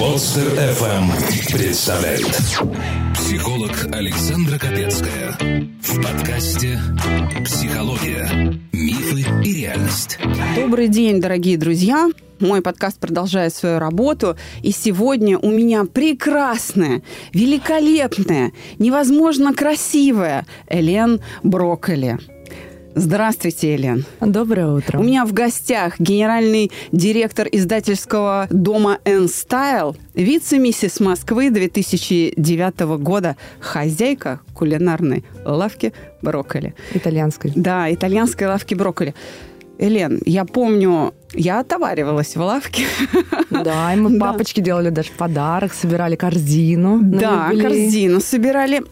Подстер FM представляет Психолог Александра Капецкая В подкасте «Психология. Мифы и реальность» Добрый день, дорогие друзья! Мой подкаст продолжает свою работу, и сегодня у меня прекрасная, великолепная, невозможно красивая Элен Брокколи. Здравствуйте, Елен. Доброе утро. У меня в гостях генеральный директор издательского дома N-Style, вице-миссис Москвы 2009 года, хозяйка кулинарной лавки брокколи. Итальянской. Да, итальянской лавки брокколи. Элен, я помню, я отоваривалась в лавке. Да, и мы папочки делали даже подарок, собирали корзину. Да, корзину собирали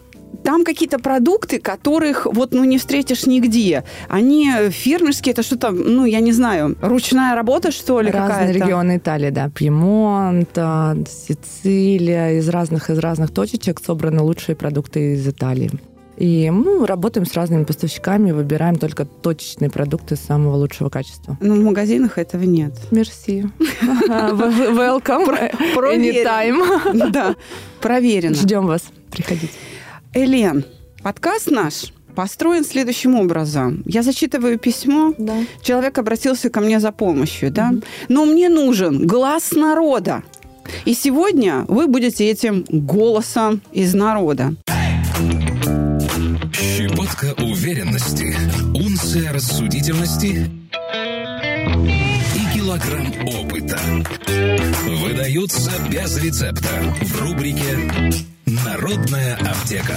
там какие-то продукты, которых вот ну не встретишь нигде. Они фермерские, это что-то, ну я не знаю, ручная работа что ли Разные какая-то? регионы Италии, да, Пьемонт, а, Сицилия, из разных из разных точечек собраны лучшие продукты из Италии. И мы работаем с разными поставщиками, выбираем только точечные продукты самого лучшего качества. Ну, в магазинах этого нет. Мерси. Welcome. Anytime. Да, проверено. Ждем вас. Приходите. Элен, подкаст наш построен следующим образом. Я зачитываю письмо, да. человек обратился ко мне за помощью, да, mm-hmm. но мне нужен глаз народа. И сегодня вы будете этим голосом из народа. Щепотка уверенности, унция рассудительности и килограмм опыта выдаются без рецепта в рубрике «Народная аптека».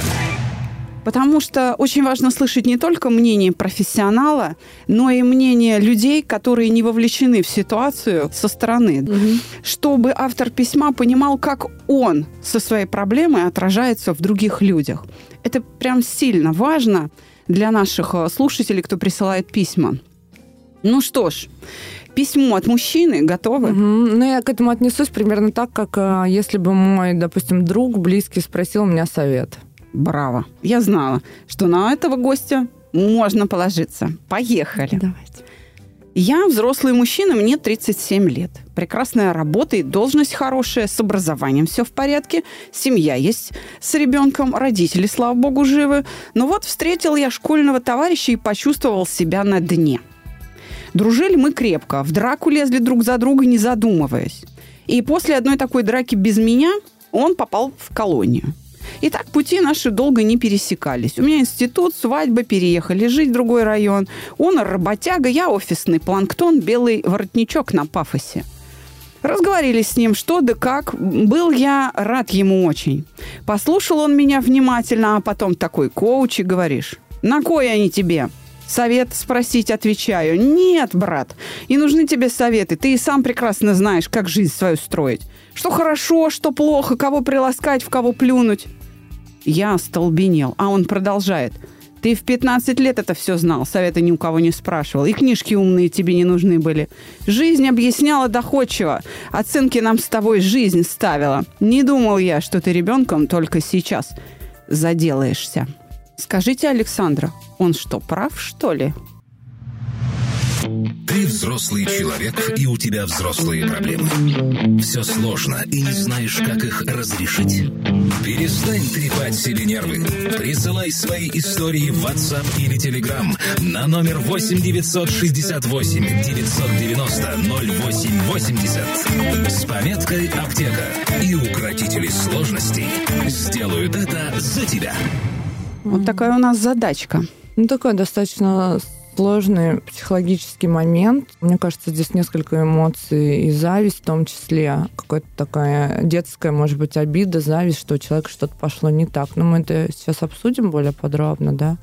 Потому что очень важно слышать не только мнение профессионала, но и мнение людей, которые не вовлечены в ситуацию со стороны, угу. чтобы автор письма понимал, как он со своей проблемой отражается в других людях. Это прям сильно важно для наших э, слушателей, кто присылает письма. Ну что ж, письмо от мужчины готовы? Угу. Ну, я к этому отнесусь примерно так, как э, если бы мой, допустим, друг близкий спросил у меня совет. Браво. Я знала, что на этого гостя можно положиться. Поехали. Давайте. Я взрослый мужчина, мне 37 лет. Прекрасная работа и должность хорошая, с образованием все в порядке, семья есть с ребенком, родители, слава богу, живы. Но вот встретил я школьного товарища и почувствовал себя на дне. Дружили мы крепко, в драку лезли друг за друга, не задумываясь. И после одной такой драки без меня он попал в колонию. И так пути наши долго не пересекались. У меня институт, свадьба, переехали жить в другой район. Он работяга, я офисный планктон, белый воротничок на пафосе. Разговорились с ним, что да как. Был я рад ему очень. Послушал он меня внимательно, а потом такой коуч и говоришь, на кой они тебе? Совет спросить отвечаю. Нет, брат, не нужны тебе советы. Ты и сам прекрасно знаешь, как жизнь свою строить. Что хорошо, что плохо, кого приласкать, в кого плюнуть. Я остолбенел, а он продолжает. Ты в 15 лет это все знал, совета ни у кого не спрашивал. И книжки умные тебе не нужны были. Жизнь объясняла доходчиво. Оценки нам с тобой жизнь ставила. Не думал я, что ты ребенком только сейчас заделаешься. Скажите, Александра, он что, прав, что ли? Ты взрослый человек, и у тебя взрослые проблемы. Все сложно, и не знаешь, как их разрешить. Перестань трепать себе нервы. Присылай свои истории в WhatsApp или Telegram на номер 8 968 990 0880 с пометкой «Аптека». И укротители сложностей сделают это за тебя. Вот такая у нас задачка. Ну, такая достаточно сложный психологический момент. Мне кажется, здесь несколько эмоций и зависть в том числе. Какая-то такая детская, может быть, обида, зависть, что у человека что-то пошло не так. Но мы это сейчас обсудим более подробно, да.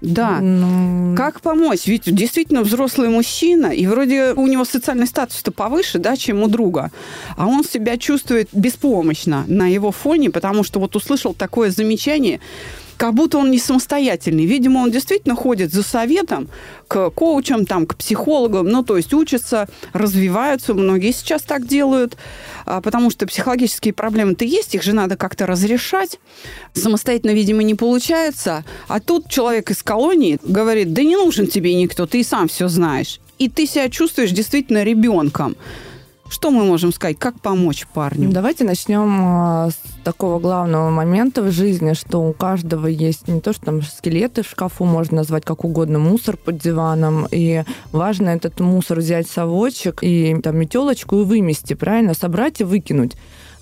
Да. Ну... Как помочь? Ведь действительно взрослый мужчина, и вроде у него социальный статус-то повыше, да, чем у друга. А он себя чувствует беспомощно на его фоне, потому что вот услышал такое замечание, как будто он не самостоятельный. Видимо, он действительно ходит за советом к коучам, там, к психологам, ну, то есть учатся, развиваются. Многие сейчас так делают, а, потому что психологические проблемы-то есть, их же надо как-то разрешать. Самостоятельно, видимо, не получается. А тут человек из колонии говорит, да не нужен тебе никто, ты и сам все знаешь. И ты себя чувствуешь действительно ребенком. Что мы можем сказать? Как помочь парню? Давайте начнем а, с такого главного момента в жизни, что у каждого есть не то, что там скелеты в шкафу, можно назвать как угодно, мусор под диваном. И важно этот мусор взять совочек и там метелочку и вымести, правильно? Собрать и выкинуть.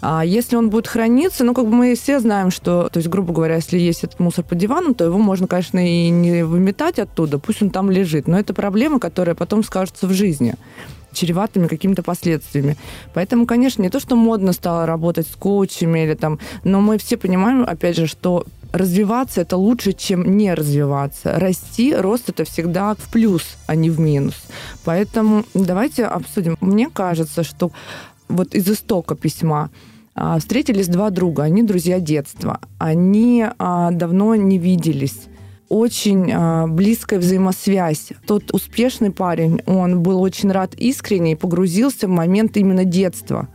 А если он будет храниться, ну, как бы мы все знаем, что, то есть, грубо говоря, если есть этот мусор под диваном, то его можно, конечно, и не выметать оттуда, пусть он там лежит. Но это проблема, которая потом скажется в жизни чреватыми какими-то последствиями. Поэтому, конечно, не то, что модно стало работать с коучами или там, но мы все понимаем, опять же, что развиваться это лучше, чем не развиваться. Расти, рост это всегда в плюс, а не в минус. Поэтому давайте обсудим. Мне кажется, что вот из истока письма а, встретились два друга, они друзья детства. Они а, давно не виделись очень э, близкая взаимосвязь. Тот успешный парень, он был очень рад искренне и погрузился в момент именно детства.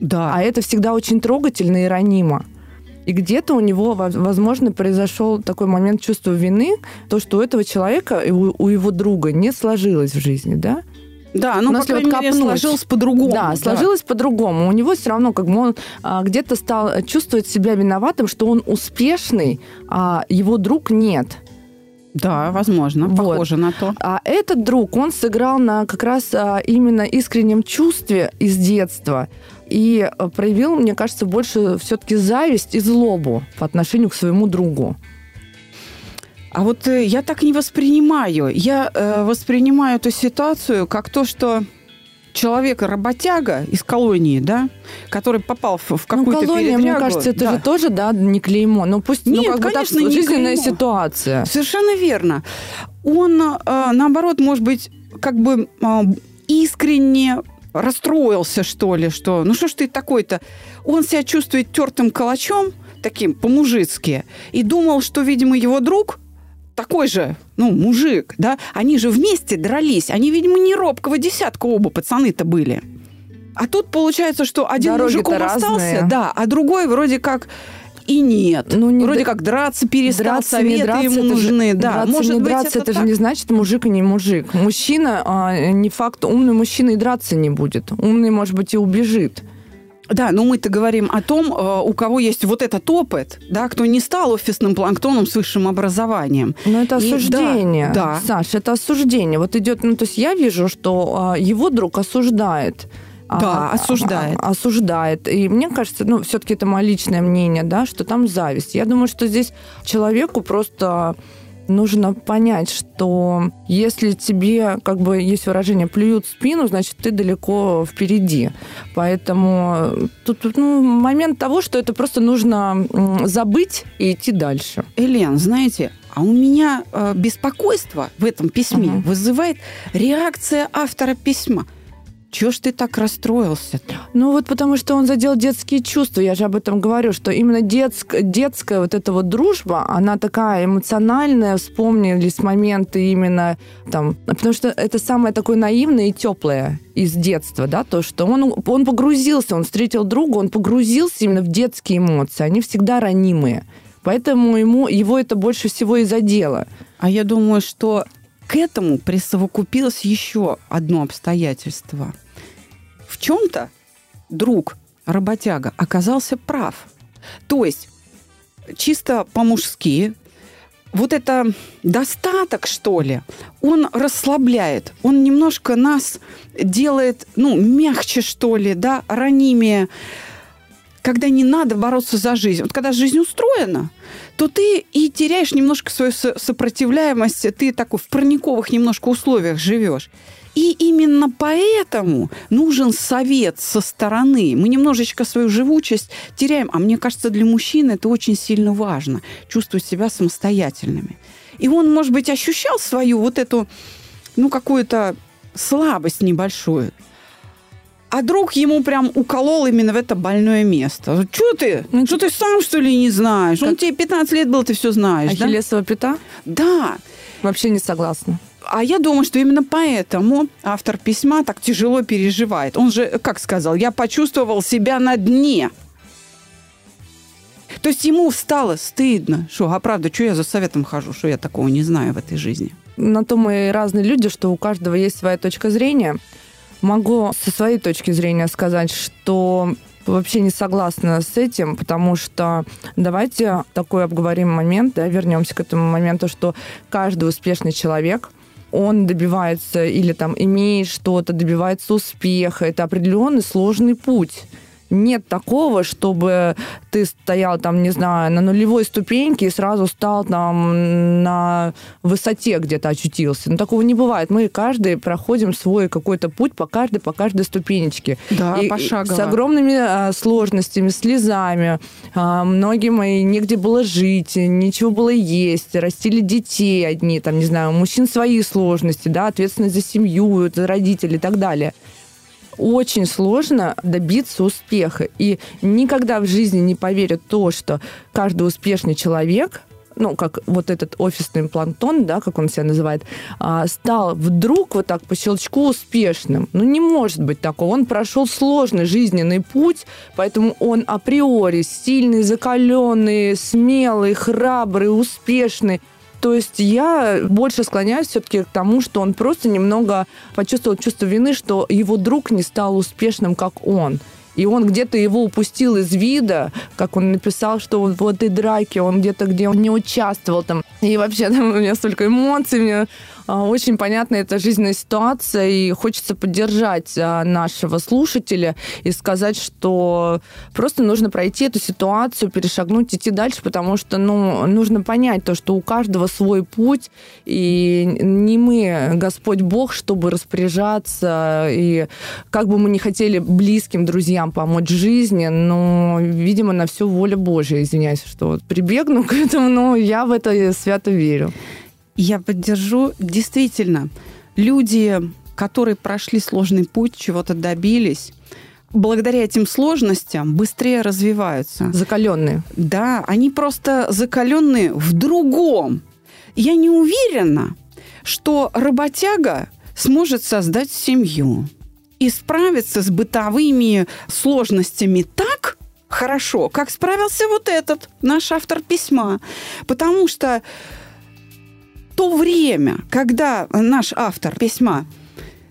Да. А это всегда очень трогательно и ранимо. И где-то у него, возможно, произошел такой момент чувства вины, то, что у этого человека, у, его друга не сложилось в жизни, да? Да, ну, по крайней вот мере, сложилось по-другому. Да, да, сложилось по-другому. У него все равно как бы он а, где-то стал чувствовать себя виноватым, что он успешный, а его друг нет. Да, возможно, вот. похоже на то. А этот друг, он сыграл на как раз а, именно искреннем чувстве из детства и а, проявил, мне кажется, больше все-таки зависть и злобу по отношению к своему другу. А вот э, я так не воспринимаю. Я э, воспринимаю эту ситуацию как то, что человека работяга из колонии, да, который попал в, в ну, какую-то ну, колония, передрягу. мне кажется, это да. же тоже, да, не клеймо. Ну, пусть, ну, Нет, ну, как конечно, бы так, жизненная клеймо. ситуация. Совершенно верно. Он, э, наоборот, может быть, как бы э, искренне расстроился, что ли, что, ну что ж ты такой-то? Он себя чувствует тертым калачом, таким по-мужицки, и думал, что, видимо, его друг такой же, ну, мужик, да, они же вместе дрались. Они, видимо, не робкого десятка оба пацаны-то были. А тут получается, что один мужиком остался, да, а другой вроде как и нет. Ну, не Вроде д... как драться перестал, драться, советы драться, ему нужны. Же, да, драться, может не быть, драться, это, это же не значит мужик и не мужик. Мужчина, а, не факт, умный мужчина и драться не будет. Умный, может быть, и убежит. Да, но мы-то говорим о том, э, у кого есть вот этот опыт, да, кто не стал офисным планктоном с высшим образованием. Но это осуждение, И, да, да. Саш, это осуждение. Вот идет, ну то есть я вижу, что а, его друг осуждает. Да, а, осуждает. А, осуждает. И мне кажется, ну, все-таки это мое личное мнение, да, что там зависть. Я думаю, что здесь человеку просто нужно понять, что если тебе, как бы есть выражение, плюют в спину, значит, ты далеко впереди. Поэтому тут ну, момент того, что это просто нужно забыть и идти дальше. Элен, знаете, а у меня э, беспокойство в этом письме угу. вызывает реакция автора письма – чего ж ты так расстроился? Ну вот потому что он задел детские чувства. Я же об этом говорю, что именно детск, детская вот эта вот дружба, она такая эмоциональная. Вспомнились моменты именно там... Потому что это самое такое наивное и теплое из детства, да, то, что он, он погрузился, он встретил друга, он погрузился именно в детские эмоции. Они всегда ранимые. Поэтому ему, его это больше всего и задело. А я думаю, что к этому присовокупилось еще одно обстоятельство. В чем-то друг работяга оказался прав. То есть чисто по-мужски вот это достаток, что ли, он расслабляет, он немножко нас делает, ну, мягче, что ли, да, ранимее когда не надо бороться за жизнь. Вот когда жизнь устроена, то ты и теряешь немножко свою сопротивляемость, ты такой в парниковых немножко условиях живешь. И именно поэтому нужен совет со стороны. Мы немножечко свою живучесть теряем. А мне кажется, для мужчин это очень сильно важно. Чувствовать себя самостоятельными. И он, может быть, ощущал свою вот эту, ну, какую-то слабость небольшую а друг ему прям уколол именно в это больное место. Что ты? Ну, что ты сам, что ли, не знаешь? Как... Он тебе 15 лет был, ты все знаешь, Ахиллесова да? пята? Да. Вообще не согласна. А я думаю, что именно поэтому автор письма так тяжело переживает. Он же, как сказал, я почувствовал себя на дне. То есть ему стало стыдно. Что, а правда, что я за советом хожу, что я такого не знаю в этой жизни? На то мы разные люди, что у каждого есть своя точка зрения. Могу со своей точки зрения сказать, что вообще не согласна с этим, потому что давайте такой обговорим момент, да, вернемся к этому моменту, что каждый успешный человек он добивается или там имеет что-то, добивается успеха. Это определенный сложный путь нет такого, чтобы ты стоял там, не знаю, на нулевой ступеньке и сразу стал там на высоте где-то очутился. Но такого не бывает. Мы каждый проходим свой какой-то путь по каждой, по каждой ступенечке. Да, и, пошагово. С огромными а, сложностями, слезами. А, многим и негде было жить, ничего было есть, растили детей одни, там, не знаю, у мужчин свои сложности, да, ответственность за семью, за родителей и так далее очень сложно добиться успеха. И никогда в жизни не поверят то, что каждый успешный человек ну, как вот этот офисный планктон, да, как он себя называет, а, стал вдруг вот так по щелчку успешным. Ну, не может быть такого. Он прошел сложный жизненный путь, поэтому он априори сильный, закаленный, смелый, храбрый, успешный. То есть я больше склоняюсь все-таки к тому, что он просто немного почувствовал чувство вины, что его друг не стал успешным, как он. И он где-то его упустил из вида, как он написал, что вот в этой драке он где-то, где он не участвовал там. И вообще там у меня столько эмоций, а, очень понятна эта жизненная ситуация, и хочется поддержать а, нашего слушателя и сказать, что просто нужно пройти эту ситуацию, перешагнуть, идти дальше, потому что ну, нужно понять то, что у каждого свой путь, и не мы, Господь Бог, чтобы распоряжаться, и как бы мы не хотели близким друзьям помочь жизни, но, видимо, на все воля Божья, извиняюсь, что вот прибегну к этому, но я в это свято верю. Я поддержу. Действительно, люди, которые прошли сложный путь, чего-то добились, благодаря этим сложностям быстрее развиваются. Закаленные. Да, они просто закаленные в другом. Я не уверена, что работяга сможет создать семью и справиться с бытовыми сложностями так хорошо, как справился вот этот наш автор письма. Потому что то время, когда наш автор письма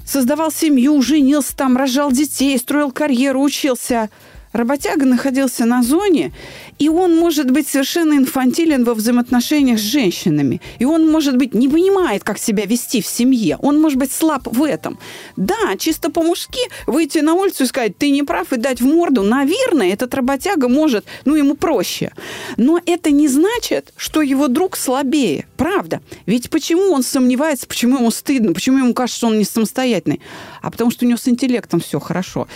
создавал семью, женился там, рожал детей, строил карьеру, учился – Работяга находился на зоне, и он может быть совершенно инфантилен во взаимоотношениях с женщинами. И он, может быть, не понимает, как себя вести в семье. Он может быть слаб в этом. Да, чисто по-мужски выйти на улицу и сказать, ты не прав, и дать в морду, наверное, этот работяга может, ну, ему проще. Но это не значит, что его друг слабее. Правда. Ведь почему он сомневается, почему ему стыдно, почему ему кажется, что он не самостоятельный? А потому что у него с интеллектом все хорошо.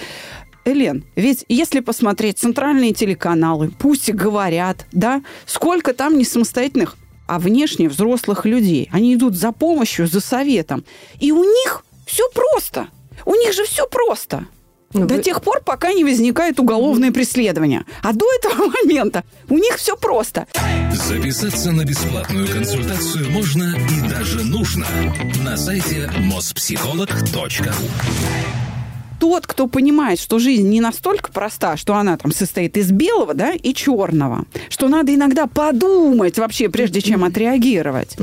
Элен, ведь если посмотреть центральные телеканалы, пусть и говорят, да, сколько там не самостоятельных, а внешне взрослых людей. Они идут за помощью, за советом. И у них все просто. У них же все просто. Ну, До вы... тех пор, пока не возникает уголовное преследование. А до этого момента у них все просто. Записаться на бесплатную консультацию можно и даже нужно на сайте mospsycholog.ru тот, кто понимает, что жизнь не настолько проста, что она там состоит из белого, да, и черного, что надо иногда подумать вообще, прежде чем отреагировать,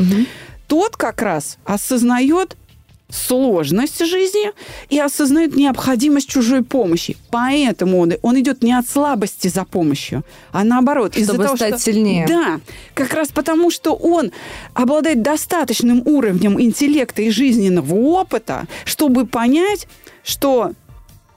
тот как раз осознает сложность жизни и осознает необходимость чужой помощи. Поэтому он, он идет не от слабости за помощью, а наоборот. Чтобы из-за того, стать что, сильнее. Да, как раз потому, что он обладает достаточным уровнем интеллекта и жизненного опыта, чтобы понять, что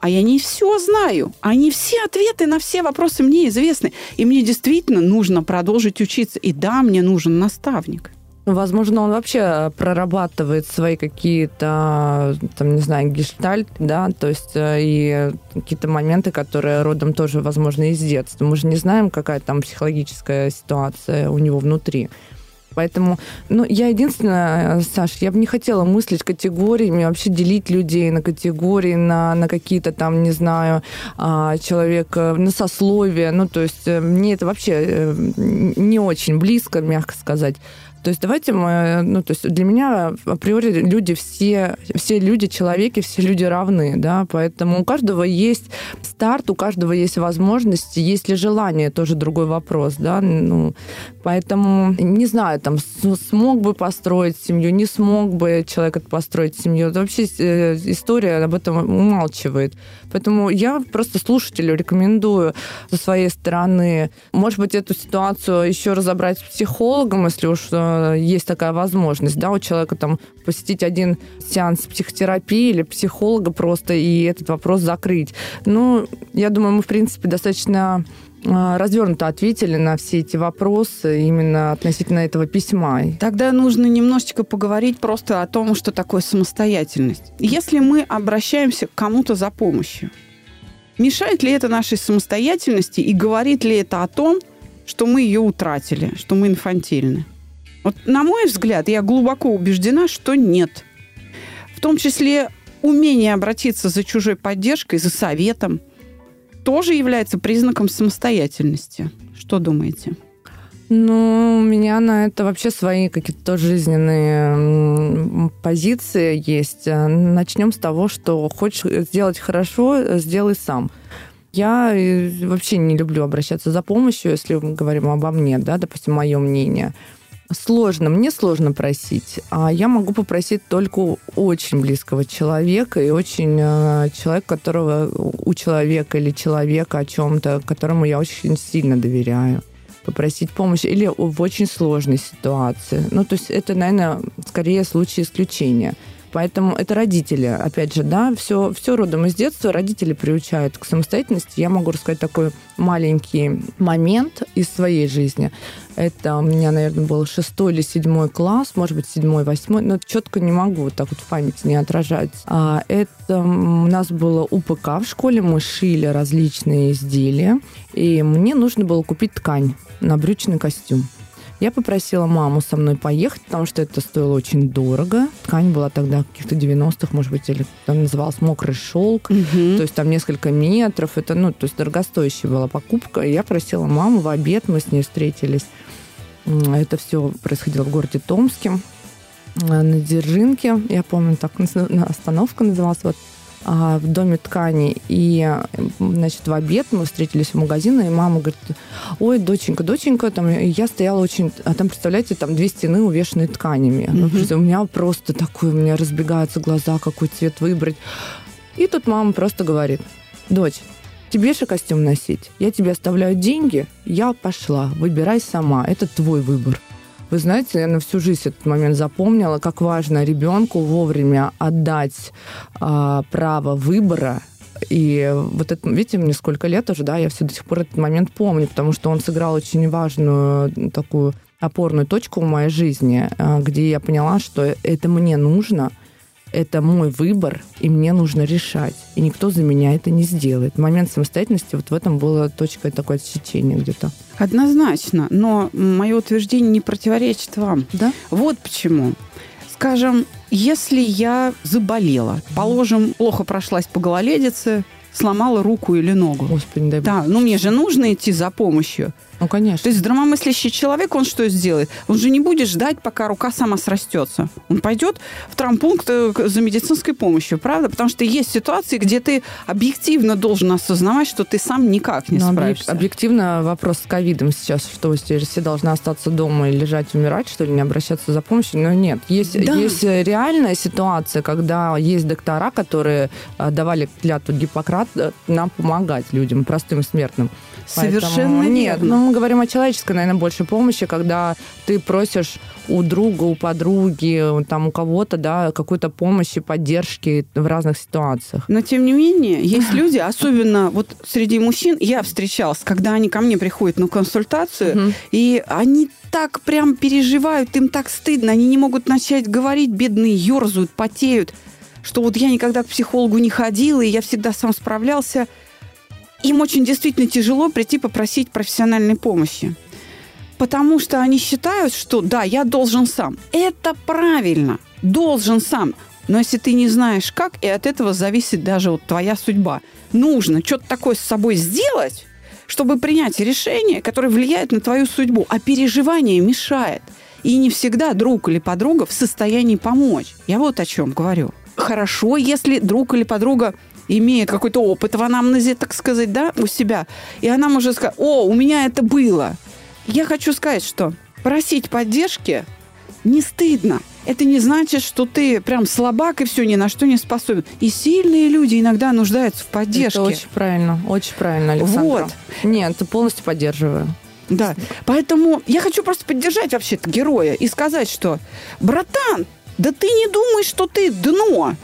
а я не все знаю. Не все ответы на все вопросы мне известны. И мне действительно нужно продолжить учиться. И да, мне нужен наставник. Ну, возможно, он вообще прорабатывает свои какие-то, там, не знаю, гештальт, да, то есть э, и какие-то моменты, которые родом тоже, возможно, из детства. Мы же не знаем, какая там психологическая ситуация у него внутри. Поэтому, ну, я единственное, Саш, я бы не хотела мыслить категориями, вообще делить людей на категории, на, на какие-то там, не знаю, а, человека, на сословие. Ну, то есть э, мне это вообще э, не очень близко, мягко сказать. То есть давайте мы, ну, то есть для меня априори люди все, все люди человеки, все люди равны, да, поэтому у каждого есть старт, у каждого есть возможности, есть ли желание, тоже другой вопрос, да, ну, поэтому, не знаю, там, смог бы построить семью, не смог бы человек построить семью, это вообще э, история об этом умалчивает. Поэтому я просто слушателю рекомендую со своей стороны, может быть, эту ситуацию еще разобрать с психологом, если уж э, есть такая возможность, да, у человека там посетить один сеанс психотерапии или психолога просто и этот вопрос закрыть. Ну, я думаю, мы, в принципе, достаточно э, развернуто ответили на все эти вопросы именно относительно этого письма. Тогда нужно немножечко поговорить просто о том, что такое самостоятельность. Если мы обращаемся к кому-то за помощью, мешает ли это нашей самостоятельности и говорит ли это о том, что мы ее утратили, что мы инфантильны? Вот, на мой взгляд, я глубоко убеждена, что нет. В том числе умение обратиться за чужой поддержкой, за советом, тоже является признаком самостоятельности. Что думаете? Ну, у меня на это вообще свои какие-то жизненные позиции есть. Начнем с того, что хочешь сделать хорошо, сделай сам. Я э, вообще не люблю обращаться за помощью, если мы говорим обо мне, да, допустим, мое мнение. Сложно, мне сложно просить, а я могу попросить только очень близкого человека и очень э, человека, которого у человека или человека о чем-то, которому я очень сильно доверяю попросить помощи или в очень сложной ситуации. Ну, то есть это, наверное, скорее случай исключения. Поэтому это родители, опять же, да, все, все родом из детства, родители приучают к самостоятельности. Я могу рассказать такой маленький момент из своей жизни. Это у меня, наверное, был шестой или седьмой класс, может быть, седьмой, восьмой, но четко не могу вот так вот в памяти не отражать. А это у нас было УПК в школе, мы шили различные изделия, и мне нужно было купить ткань на брючный костюм. Я попросила маму со мной поехать, потому что это стоило очень дорого. Ткань была тогда каких-то 90-х, может быть, или там называлась мокрый шелк. Угу. То есть там несколько метров. Это, ну, то есть дорогостоящая была покупка. Я просила маму в обед, мы с ней встретились. Это все происходило в городе Томске на Дзержинке. Я помню, так остановка называлась. Вот в доме ткани. И, значит, в обед мы встретились в магазине, и мама говорит, ой, доченька, доченька, там, я стояла очень... А там, представляете, там две стены увешаны тканями. Mm-hmm. У меня просто такое, у меня разбегаются глаза, какой цвет выбрать. И тут мама просто говорит, дочь, тебе же костюм носить. Я тебе оставляю деньги, я пошла, выбирай сама, это твой выбор. Вы знаете, я на всю жизнь этот момент запомнила, как важно ребенку вовремя отдать а, право выбора. И вот это, видите, мне сколько лет уже, да, я все до сих пор этот момент помню, потому что он сыграл очень важную такую опорную точку в моей жизни, а, где я поняла, что это мне нужно – это мой выбор, и мне нужно решать. И никто за меня это не сделает. Момент самостоятельности, вот в этом была точка такое отсечение где-то. Однозначно, но мое утверждение не противоречит вам. Да? Вот почему. Скажем, если я заболела, положим, плохо прошлась по гололедице, сломала руку или ногу. Господи, дай бог. Да, ну мне же нужно идти за помощью. Ну, конечно. То есть здравомыслящий человек, он что сделает? Он же не будет ждать, пока рука сама срастется. Он пойдет в травмпункт э, за медицинской помощью, правда? Потому что есть ситуации, где ты объективно должен осознавать, что ты сам никак не Но справишься. Объективно вопрос с ковидом сейчас, что теперь все должны остаться дома и лежать, умирать, что ли, не обращаться за помощью? Но нет. Есть, да. есть реальная ситуация, когда есть доктора, которые э, давали клятву Гиппократ э, нам помогать людям, простым смертным. Совершенно Поэтому, нет. Ну, мы говорим о человеческой, наверное, больше помощи, когда ты просишь у друга, у подруги, там у кого-то, да, какой-то помощи, поддержки в разных ситуациях. Но тем не менее, есть люди, особенно вот среди мужчин, я встречалась, когда они ко мне приходят на консультацию, угу. и они так прям переживают, им так стыдно, они не могут начать говорить, бедные ерзают, потеют, что вот я никогда к психологу не ходила, и я всегда сам справлялся им очень действительно тяжело прийти попросить профессиональной помощи. Потому что они считают, что да, я должен сам. Это правильно, должен сам. Но если ты не знаешь как, и от этого зависит даже вот твоя судьба. Нужно что-то такое с собой сделать, чтобы принять решение, которое влияет на твою судьбу, а переживание мешает. И не всегда друг или подруга в состоянии помочь. Я вот о чем говорю. Хорошо, если друг или подруга имеет какой-то опыт в анамнезе, так сказать, да, у себя, и она может сказать, о, у меня это было. Я хочу сказать, что просить поддержки не стыдно. Это не значит, что ты прям слабак и все, ни на что не способен. И сильные люди иногда нуждаются в поддержке. Это очень правильно, очень правильно, Александра. Вот. Нет, полностью поддерживаю. Да. Поэтому я хочу просто поддержать вообще-то героя и сказать, что, братан, да ты не думай, что ты дно.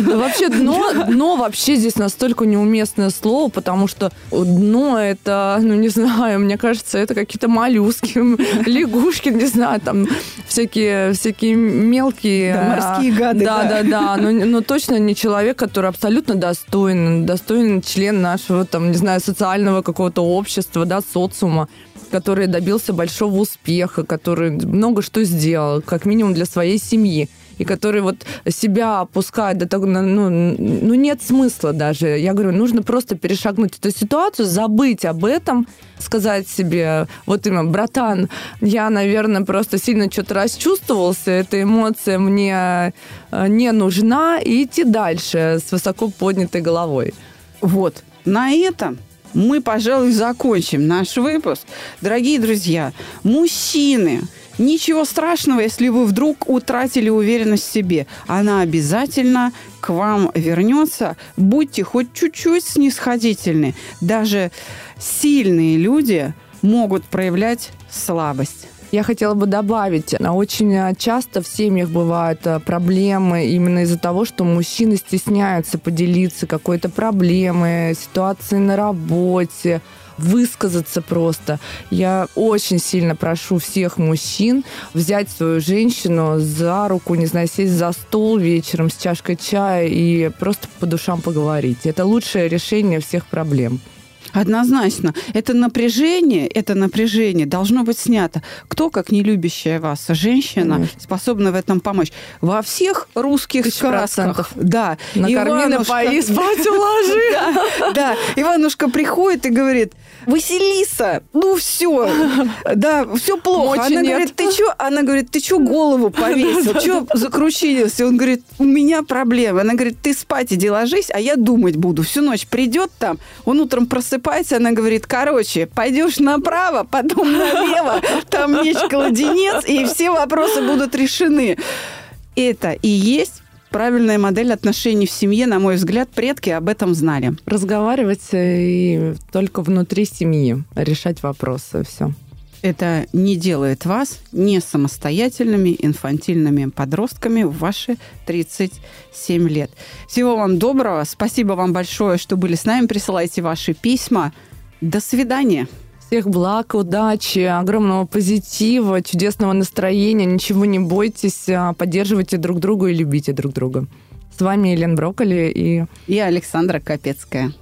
Вообще дно, дно вообще здесь настолько неуместное слово, потому что дно это, ну не знаю, мне кажется, это какие-то моллюски, лягушки, не знаю, там всякие, всякие мелкие... Да, морские гады. Да, да, да, но, но точно не человек, который абсолютно достоин, достоин член нашего, там, не знаю, социального какого-то общества, да, социума который добился большого успеха, который много что сделал, как минимум для своей семьи и который вот себя опускает до того, ну, ну нет смысла даже. Я говорю, нужно просто перешагнуть эту ситуацию, забыть об этом, сказать себе, вот именно, братан, я, наверное, просто сильно что-то расчувствовался, эта эмоция мне э, не нужна, и идти дальше с высоко поднятой головой. Вот. На этом мы, пожалуй, закончим наш выпуск. Дорогие друзья, мужчины, Ничего страшного, если вы вдруг утратили уверенность в себе. Она обязательно к вам вернется. Будьте хоть чуть-чуть снисходительны. Даже сильные люди могут проявлять слабость. Я хотела бы добавить, очень часто в семьях бывают э, проблемы именно из-за того, что мужчины стесняются поделиться какой-то проблемой, ситуацией на работе, высказаться просто. Я очень сильно прошу всех мужчин взять свою женщину за руку, не знаю, сесть за стол вечером с чашкой чая и просто по душам поговорить. Это лучшее решение всех проблем. Однозначно. Это напряжение, это напряжение должно быть снято. Кто, как не любящая вас женщина, Конечно. способна в этом помочь? Во всех русских сказках. Да. Накорми, напои, спать уложи. Да, Иванушка приходит и говорит, Василиса, ну все, да, все плохо. Она говорит, ты что? Она говорит, ты что голову повесил? Что закручился? Он говорит, у меня проблемы. Она говорит, ты спать иди ложись, а я думать буду. Всю ночь придет там, он утром просыпается, просыпается, она говорит, короче, пойдешь направо, потом налево, там меч-кладенец, и все вопросы будут решены. Это и есть правильная модель отношений в семье, на мой взгляд, предки об этом знали. Разговаривать э, и только внутри семьи решать вопросы, все это не делает вас не самостоятельными инфантильными подростками в ваши 37 лет. Всего вам доброго. Спасибо вам большое, что были с нами. Присылайте ваши письма. До свидания. Всех благ, удачи, огромного позитива, чудесного настроения. Ничего не бойтесь, а поддерживайте друг друга и любите друг друга. С вами Елена Брокколи и... И Александра Капецкая.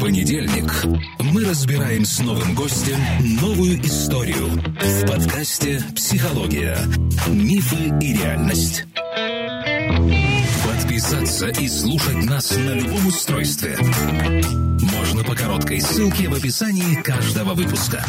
понедельник мы разбираем с новым гостем новую историю в подкасте «Психология. Мифы и реальность». Подписаться и слушать нас на любом устройстве можно по короткой ссылке в описании каждого выпуска.